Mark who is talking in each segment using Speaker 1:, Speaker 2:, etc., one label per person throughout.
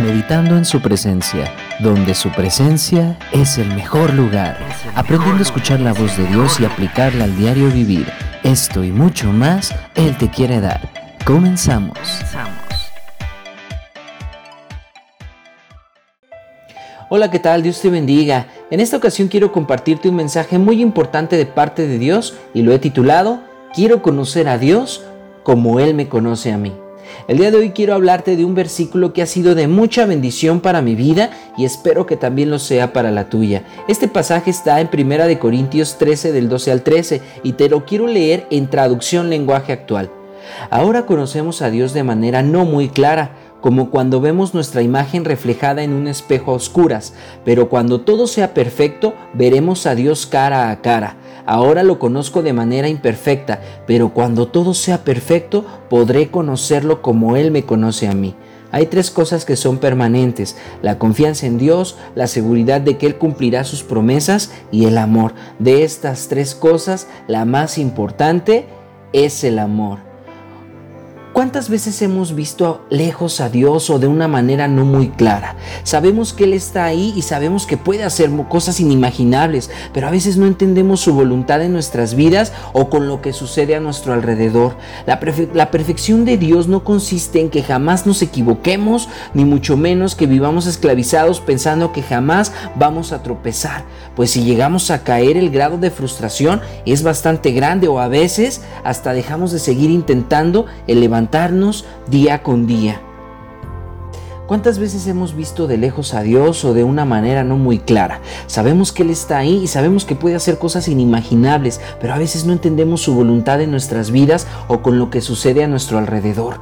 Speaker 1: meditando en su presencia, donde su presencia es el mejor lugar, aprendiendo a escuchar la voz de Dios y aplicarla al diario vivir. Esto y mucho más Él te quiere dar. Comenzamos. Hola, ¿qué tal? Dios te bendiga. En esta ocasión quiero compartirte un mensaje muy importante de parte de Dios y lo he titulado Quiero conocer a Dios como Él me conoce a mí. El día de hoy quiero hablarte de un versículo que ha sido de mucha bendición para mi vida y espero que también lo sea para la tuya. Este pasaje está en 1 de Corintios 13 del 12 al 13 y te lo quiero leer en traducción lenguaje actual. Ahora conocemos a Dios de manera no muy clara, como cuando vemos nuestra imagen reflejada en un espejo a oscuras, pero cuando todo sea perfecto, veremos a Dios cara a cara. Ahora lo conozco de manera imperfecta, pero cuando todo sea perfecto, podré conocerlo como Él me conoce a mí. Hay tres cosas que son permanentes, la confianza en Dios, la seguridad de que Él cumplirá sus promesas y el amor. De estas tres cosas, la más importante es el amor. ¿Cuántas veces hemos visto lejos a Dios o de una manera no muy clara? Sabemos que Él está ahí y sabemos que puede hacer cosas inimaginables, pero a veces no entendemos su voluntad en nuestras vidas o con lo que sucede a nuestro alrededor. La, la perfección de Dios no consiste en que jamás nos equivoquemos, ni mucho menos que vivamos esclavizados pensando que jamás vamos a tropezar, pues si llegamos a caer el grado de frustración es bastante grande o a veces hasta dejamos de seguir intentando el levantar día con día. ¿Cuántas veces hemos visto de lejos a Dios o de una manera no muy clara? Sabemos que Él está ahí y sabemos que puede hacer cosas inimaginables, pero a veces no entendemos su voluntad en nuestras vidas o con lo que sucede a nuestro alrededor.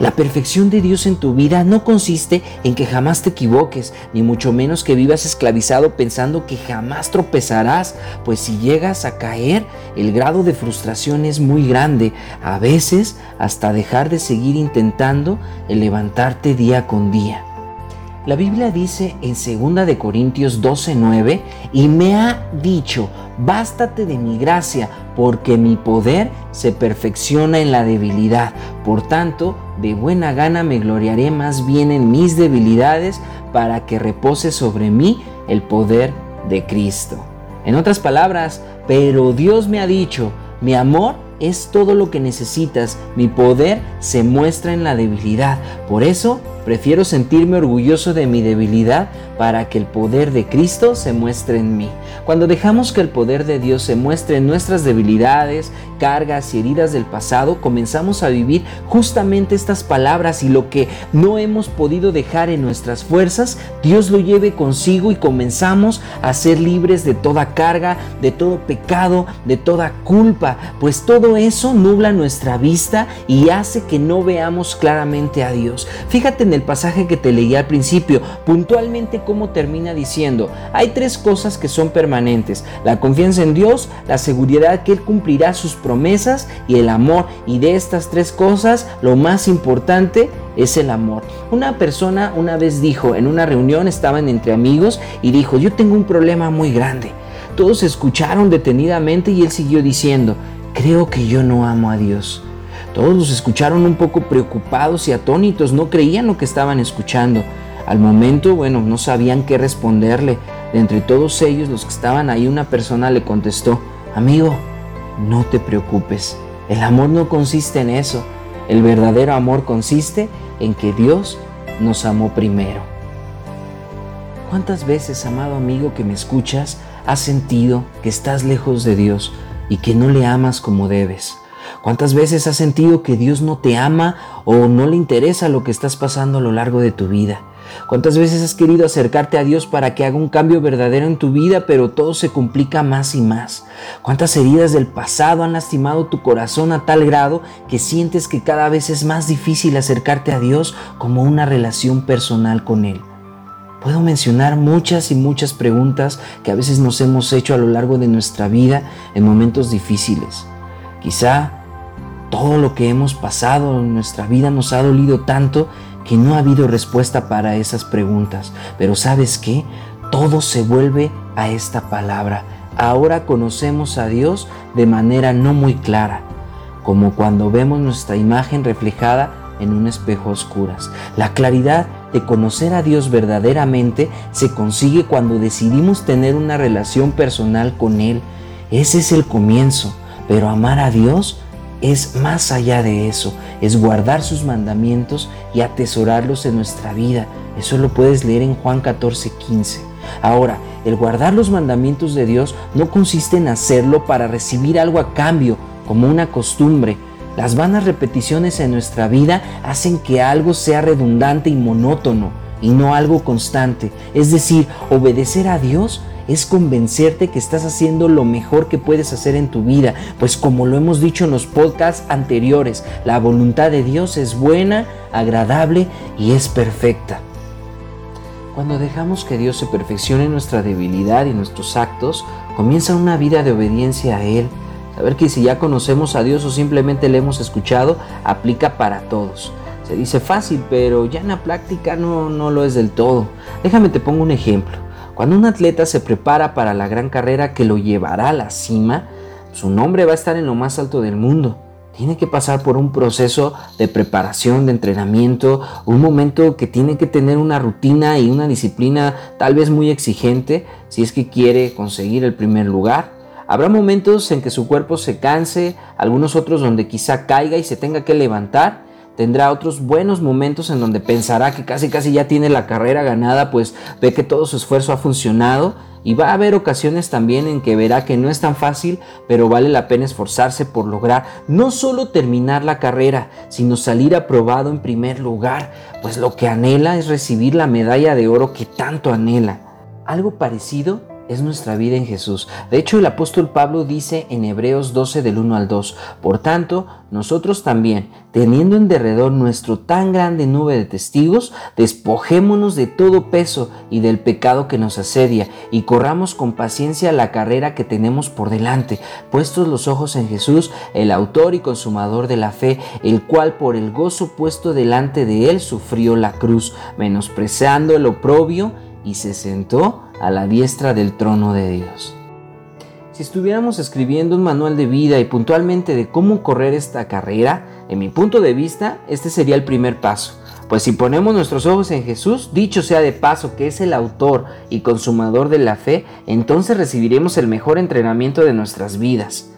Speaker 1: La perfección de Dios en tu vida no consiste en que jamás te equivoques, ni mucho menos que vivas esclavizado pensando que jamás tropezarás, pues si llegas a caer, el grado de frustración es muy grande, a veces hasta dejar de seguir intentando el levantarte día con día. La Biblia dice en 2 de Corintios 12:9, y me ha dicho, bástate de mi gracia, porque mi poder se perfecciona en la debilidad. Por tanto, de buena gana me gloriaré más bien en mis debilidades, para que repose sobre mí el poder de Cristo. En otras palabras, pero Dios me ha dicho, mi amor es todo lo que necesitas, mi poder se muestra en la debilidad. Por eso Prefiero sentirme orgulloso de mi debilidad para que el poder de Cristo se muestre en mí. Cuando dejamos que el poder de Dios se muestre en nuestras debilidades, cargas y heridas del pasado, comenzamos a vivir justamente estas palabras y lo que no hemos podido dejar en nuestras fuerzas, Dios lo lleve consigo y comenzamos a ser libres de toda carga, de todo pecado, de toda culpa, pues todo eso nubla nuestra vista y hace que no veamos claramente a Dios. Fíjate en el pasaje que te leí al principio, puntualmente cómo termina diciendo, hay tres cosas que son permanentes, la confianza en Dios, la seguridad que Él cumplirá sus promesas y el amor. Y de estas tres cosas, lo más importante es el amor. Una persona una vez dijo, en una reunión estaban entre amigos y dijo, yo tengo un problema muy grande. Todos escucharon detenidamente y él siguió diciendo, creo que yo no amo a Dios. Todos los escucharon un poco preocupados y atónitos, no creían lo que estaban escuchando. Al momento, bueno, no sabían qué responderle. De entre todos ellos, los que estaban ahí, una persona le contestó, amigo, no te preocupes, el amor no consiste en eso. El verdadero amor consiste en que Dios nos amó primero. ¿Cuántas veces, amado amigo que me escuchas, has sentido que estás lejos de Dios y que no le amas como debes? ¿Cuántas veces has sentido que Dios no te ama o no le interesa lo que estás pasando a lo largo de tu vida? ¿Cuántas veces has querido acercarte a Dios para que haga un cambio verdadero en tu vida, pero todo se complica más y más? ¿Cuántas heridas del pasado han lastimado tu corazón a tal grado que sientes que cada vez es más difícil acercarte a Dios como una relación personal con Él? Puedo mencionar muchas y muchas preguntas que a veces nos hemos hecho a lo largo de nuestra vida en momentos difíciles. Quizá todo lo que hemos pasado en nuestra vida nos ha dolido tanto que no ha habido respuesta para esas preguntas. Pero sabes qué? Todo se vuelve a esta palabra. Ahora conocemos a Dios de manera no muy clara, como cuando vemos nuestra imagen reflejada en un espejo a oscuras. La claridad de conocer a Dios verdaderamente se consigue cuando decidimos tener una relación personal con Él. Ese es el comienzo, pero amar a Dios es más allá de eso, es guardar sus mandamientos y atesorarlos en nuestra vida. Eso lo puedes leer en Juan 14, 15. Ahora, el guardar los mandamientos de Dios no consiste en hacerlo para recibir algo a cambio, como una costumbre. Las vanas repeticiones en nuestra vida hacen que algo sea redundante y monótono y no algo constante. Es decir, obedecer a Dios es convencerte que estás haciendo lo mejor que puedes hacer en tu vida, pues como lo hemos dicho en los podcasts anteriores, la voluntad de Dios es buena, agradable y es perfecta. Cuando dejamos que Dios se perfeccione en nuestra debilidad y nuestros actos, comienza una vida de obediencia a Él. Saber que si ya conocemos a Dios o simplemente le hemos escuchado, aplica para todos. Se dice fácil, pero ya en la práctica no, no lo es del todo. Déjame te pongo un ejemplo. Cuando un atleta se prepara para la gran carrera que lo llevará a la cima, su nombre va a estar en lo más alto del mundo tiene que pasar por un proceso de preparación, de entrenamiento, un momento que tiene que tener una rutina y una disciplina tal vez muy exigente si es que quiere conseguir el primer lugar. Habrá momentos en que su cuerpo se canse, algunos otros donde quizá caiga y se tenga que levantar. Tendrá otros buenos momentos en donde pensará que casi casi ya tiene la carrera ganada, pues ve que todo su esfuerzo ha funcionado y va a haber ocasiones también en que verá que no es tan fácil, pero vale la pena esforzarse por lograr no solo terminar la carrera, sino salir aprobado en primer lugar, pues lo que anhela es recibir la medalla de oro que tanto anhela. Algo parecido es nuestra vida en Jesús. De hecho, el apóstol Pablo dice en Hebreos 12 del 1 al 2, por tanto, nosotros también, teniendo en derredor nuestro tan grande nube de testigos, despojémonos de todo peso y del pecado que nos asedia, y corramos con paciencia la carrera que tenemos por delante, puestos los ojos en Jesús, el autor y consumador de la fe, el cual por el gozo puesto delante de él sufrió la cruz, menospreciando el oprobio, y se sentó a la diestra del trono de Dios. Si estuviéramos escribiendo un manual de vida y puntualmente de cómo correr esta carrera, en mi punto de vista, este sería el primer paso. Pues si ponemos nuestros ojos en Jesús, dicho sea de paso que es el autor y consumador de la fe, entonces recibiremos el mejor entrenamiento de nuestras vidas.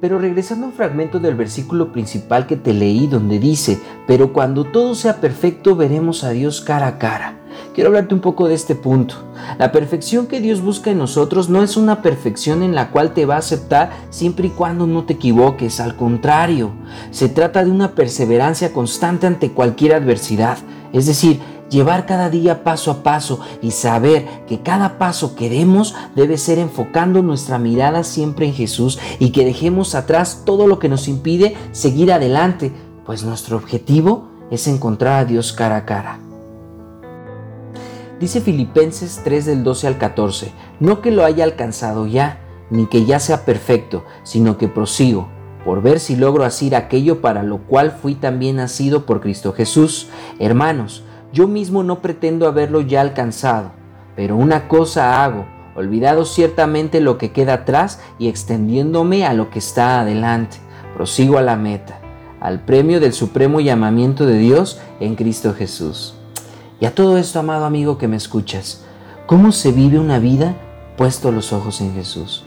Speaker 1: Pero regresando a un fragmento del versículo principal que te leí donde dice, pero cuando todo sea perfecto veremos a Dios cara a cara quiero hablarte un poco de este punto. La perfección que Dios busca en nosotros no es una perfección en la cual te va a aceptar siempre y cuando no te equivoques, al contrario, se trata de una perseverancia constante ante cualquier adversidad, es decir, llevar cada día paso a paso y saber que cada paso que demos debe ser enfocando nuestra mirada siempre en Jesús y que dejemos atrás todo lo que nos impide seguir adelante, pues nuestro objetivo es encontrar a Dios cara a cara. Dice Filipenses 3 del 12 al 14, no que lo haya alcanzado ya, ni que ya sea perfecto, sino que prosigo, por ver si logro asir aquello para lo cual fui también nacido por Cristo Jesús. Hermanos, yo mismo no pretendo haberlo ya alcanzado, pero una cosa hago, olvidado ciertamente lo que queda atrás y extendiéndome a lo que está adelante. Prosigo a la meta, al premio del supremo llamamiento de Dios en Cristo Jesús. Y a todo esto, amado amigo que me escuchas, ¿cómo se vive una vida puesto los ojos en Jesús?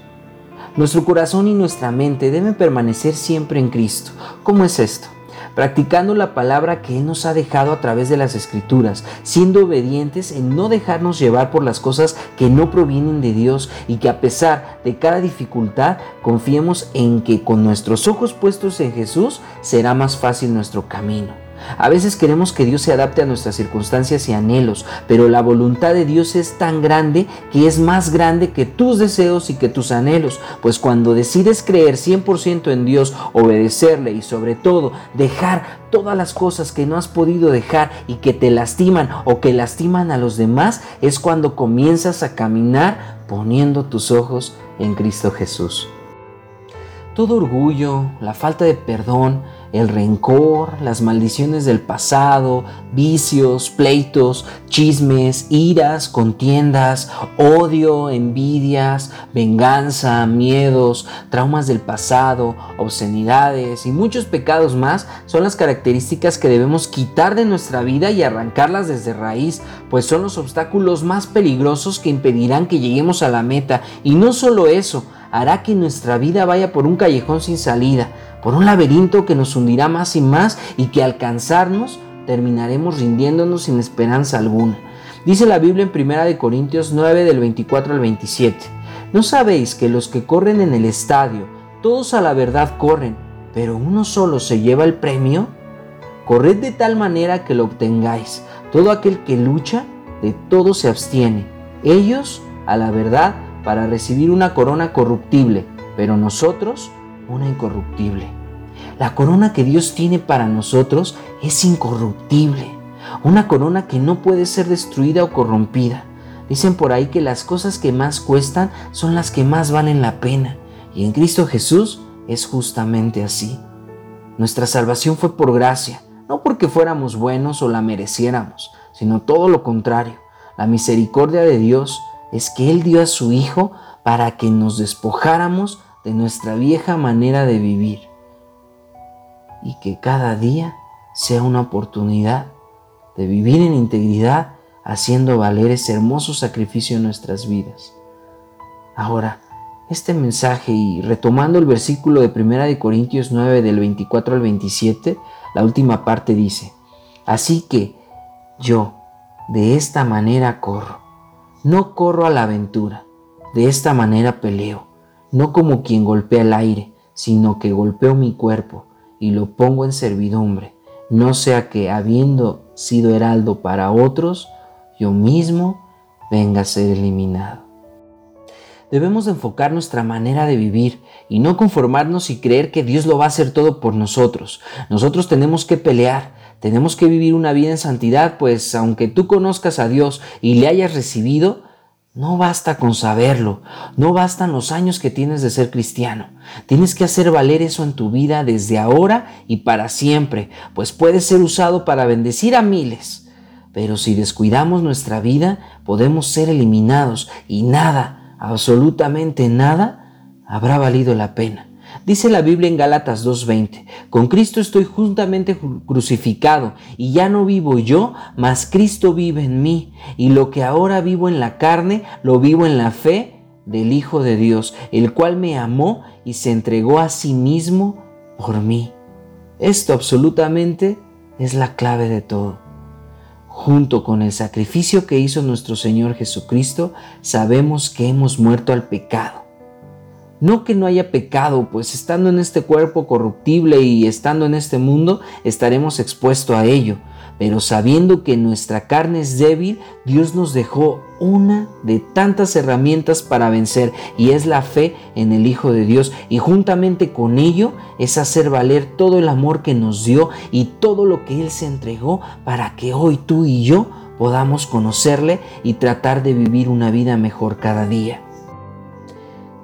Speaker 1: Nuestro corazón y nuestra mente deben permanecer siempre en Cristo. ¿Cómo es esto? Practicando la palabra que Él nos ha dejado a través de las Escrituras, siendo obedientes en no dejarnos llevar por las cosas que no provienen de Dios y que a pesar de cada dificultad confiemos en que con nuestros ojos puestos en Jesús será más fácil nuestro camino. A veces queremos que Dios se adapte a nuestras circunstancias y anhelos, pero la voluntad de Dios es tan grande que es más grande que tus deseos y que tus anhelos, pues cuando decides creer 100% en Dios, obedecerle y sobre todo dejar todas las cosas que no has podido dejar y que te lastiman o que lastiman a los demás, es cuando comienzas a caminar poniendo tus ojos en Cristo Jesús. Todo orgullo, la falta de perdón, el rencor, las maldiciones del pasado, vicios, pleitos, chismes, iras, contiendas, odio, envidias, venganza, miedos, traumas del pasado, obscenidades y muchos pecados más son las características que debemos quitar de nuestra vida y arrancarlas desde raíz, pues son los obstáculos más peligrosos que impedirán que lleguemos a la meta. Y no solo eso, hará que nuestra vida vaya por un callejón sin salida por un laberinto que nos hundirá más y más y que alcanzarnos terminaremos rindiéndonos sin esperanza alguna. Dice la Biblia en 1 Corintios 9 del 24 al 27. ¿No sabéis que los que corren en el estadio, todos a la verdad corren, pero uno solo se lleva el premio? Corred de tal manera que lo obtengáis. Todo aquel que lucha, de todo se abstiene. Ellos, a la verdad, para recibir una corona corruptible, pero nosotros una incorruptible. La corona que Dios tiene para nosotros es incorruptible, una corona que no puede ser destruida o corrompida. Dicen por ahí que las cosas que más cuestan son las que más valen la pena, y en Cristo Jesús es justamente así. Nuestra salvación fue por gracia, no porque fuéramos buenos o la mereciéramos, sino todo lo contrario. La misericordia de Dios es que Él dio a su Hijo para que nos despojáramos de nuestra vieja manera de vivir y que cada día sea una oportunidad de vivir en integridad haciendo valer ese hermoso sacrificio en nuestras vidas. Ahora, este mensaje y retomando el versículo de 1 de Corintios 9 del 24 al 27, la última parte dice, así que yo de esta manera corro, no corro a la aventura, de esta manera peleo no como quien golpea el aire, sino que golpeo mi cuerpo y lo pongo en servidumbre, no sea que, habiendo sido heraldo para otros, yo mismo venga a ser eliminado. Debemos enfocar nuestra manera de vivir y no conformarnos y creer que Dios lo va a hacer todo por nosotros. Nosotros tenemos que pelear, tenemos que vivir una vida en santidad, pues aunque tú conozcas a Dios y le hayas recibido, no basta con saberlo, no bastan los años que tienes de ser cristiano. Tienes que hacer valer eso en tu vida desde ahora y para siempre, pues puede ser usado para bendecir a miles. Pero si descuidamos nuestra vida, podemos ser eliminados y nada, absolutamente nada, habrá valido la pena. Dice la Biblia en Gálatas 2.20, con Cristo estoy juntamente crucificado y ya no vivo yo, mas Cristo vive en mí y lo que ahora vivo en la carne, lo vivo en la fe del Hijo de Dios, el cual me amó y se entregó a sí mismo por mí. Esto absolutamente es la clave de todo. Junto con el sacrificio que hizo nuestro Señor Jesucristo, sabemos que hemos muerto al pecado no que no haya pecado, pues estando en este cuerpo corruptible y estando en este mundo, estaremos expuestos a ello. Pero sabiendo que nuestra carne es débil, Dios nos dejó una de tantas herramientas para vencer y es la fe en el Hijo de Dios. Y juntamente con ello es hacer valer todo el amor que nos dio y todo lo que Él se entregó para que hoy tú y yo podamos conocerle y tratar de vivir una vida mejor cada día.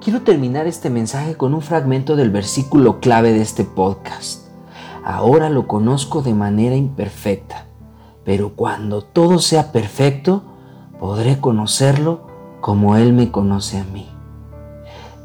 Speaker 1: Quiero terminar este mensaje con un fragmento del versículo clave de este podcast. Ahora lo conozco de manera imperfecta, pero cuando todo sea perfecto, podré conocerlo como Él me conoce a mí.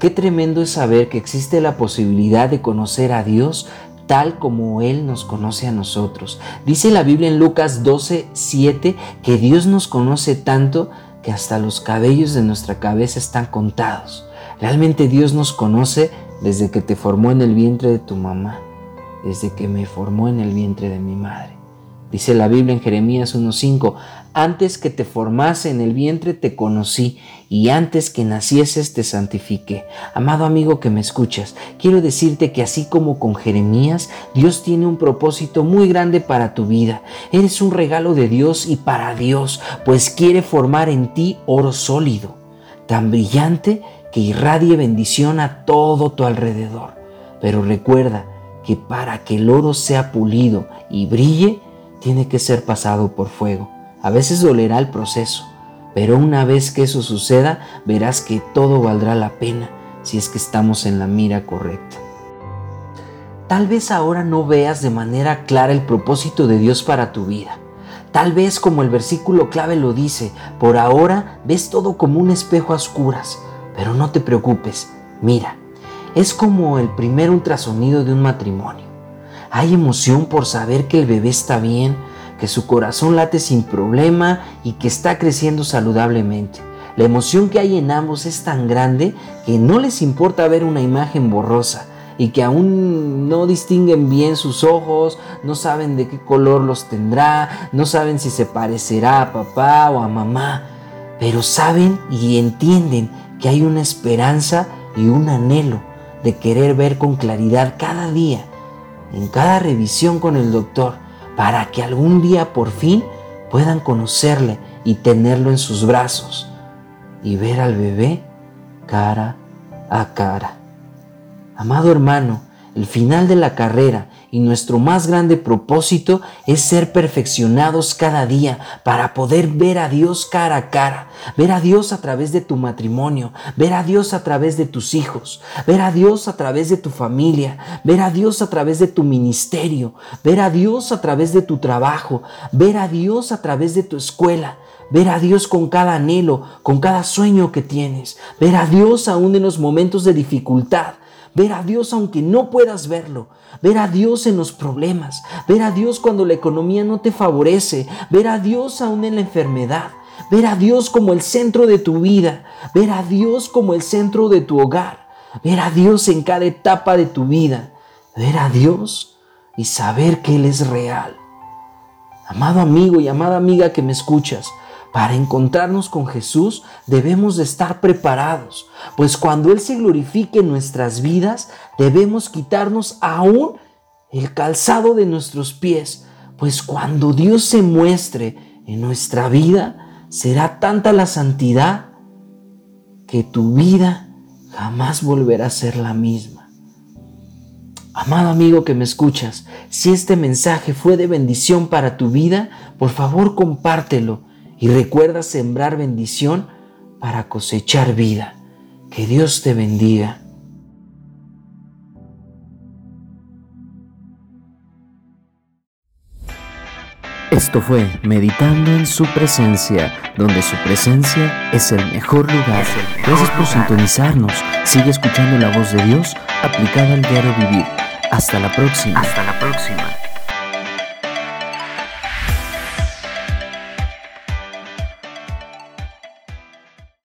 Speaker 1: Qué tremendo es saber que existe la posibilidad de conocer a Dios tal como Él nos conoce a nosotros. Dice la Biblia en Lucas 12, 7 que Dios nos conoce tanto que hasta los cabellos de nuestra cabeza están contados. Realmente Dios nos conoce desde que te formó en el vientre de tu mamá, desde que me formó en el vientre de mi madre. Dice la Biblia en Jeremías 1.5, antes que te formase en el vientre te conocí y antes que nacieses te santifiqué. Amado amigo que me escuchas, quiero decirte que así como con Jeremías, Dios tiene un propósito muy grande para tu vida. Eres un regalo de Dios y para Dios, pues quiere formar en ti oro sólido, tan brillante que irradie bendición a todo tu alrededor. Pero recuerda que para que el oro sea pulido y brille, tiene que ser pasado por fuego. A veces dolerá el proceso, pero una vez que eso suceda, verás que todo valdrá la pena si es que estamos en la mira correcta. Tal vez ahora no veas de manera clara el propósito de Dios para tu vida. Tal vez como el versículo clave lo dice, por ahora ves todo como un espejo a oscuras, pero no te preocupes, mira, es como el primer ultrasonido de un matrimonio. Hay emoción por saber que el bebé está bien, que su corazón late sin problema y que está creciendo saludablemente. La emoción que hay en ambos es tan grande que no les importa ver una imagen borrosa y que aún no distinguen bien sus ojos, no saben de qué color los tendrá, no saben si se parecerá a papá o a mamá, pero saben y entienden que hay una esperanza y un anhelo de querer ver con claridad cada día, en cada revisión con el doctor, para que algún día por fin puedan conocerle y tenerlo en sus brazos y ver al bebé cara a cara. Amado hermano, el final de la carrera y nuestro más grande propósito es ser perfeccionados cada día para poder ver a Dios cara a cara, ver a Dios a través de tu matrimonio, ver a Dios a través de tus hijos, ver a Dios a través de tu familia, ver a Dios a través de tu ministerio, ver a Dios a través de tu trabajo, ver a Dios a través de tu escuela, ver a Dios con cada anhelo, con cada sueño que tienes, ver a Dios aún en los momentos de dificultad, ver a Dios aunque no puedas verlo, ver a Dios en los problemas, ver a Dios cuando la economía no te favorece, ver a Dios aún en la enfermedad, ver a Dios como el centro de tu vida, ver a Dios como el centro de tu hogar, ver a Dios en cada etapa de tu vida, ver a Dios y saber que Él es real. Amado amigo y amada amiga que me escuchas, para encontrarnos con Jesús debemos de estar preparados, pues cuando Él se glorifique en nuestras vidas, debemos quitarnos aún el calzado de nuestros pies, pues cuando Dios se muestre en nuestra vida, será tanta la santidad que tu vida jamás volverá a ser la misma. Amado amigo que me escuchas, si este mensaje fue de bendición para tu vida, por favor compártelo y recuerda sembrar bendición para cosechar vida. Que Dios te bendiga.
Speaker 2: Esto fue Meditando en su presencia, donde su presencia es el mejor lugar. Gracias por sintonizarnos. Sigue escuchando la voz de Dios aplicada al diario vivir. Hasta la próxima.
Speaker 1: Hasta la próxima.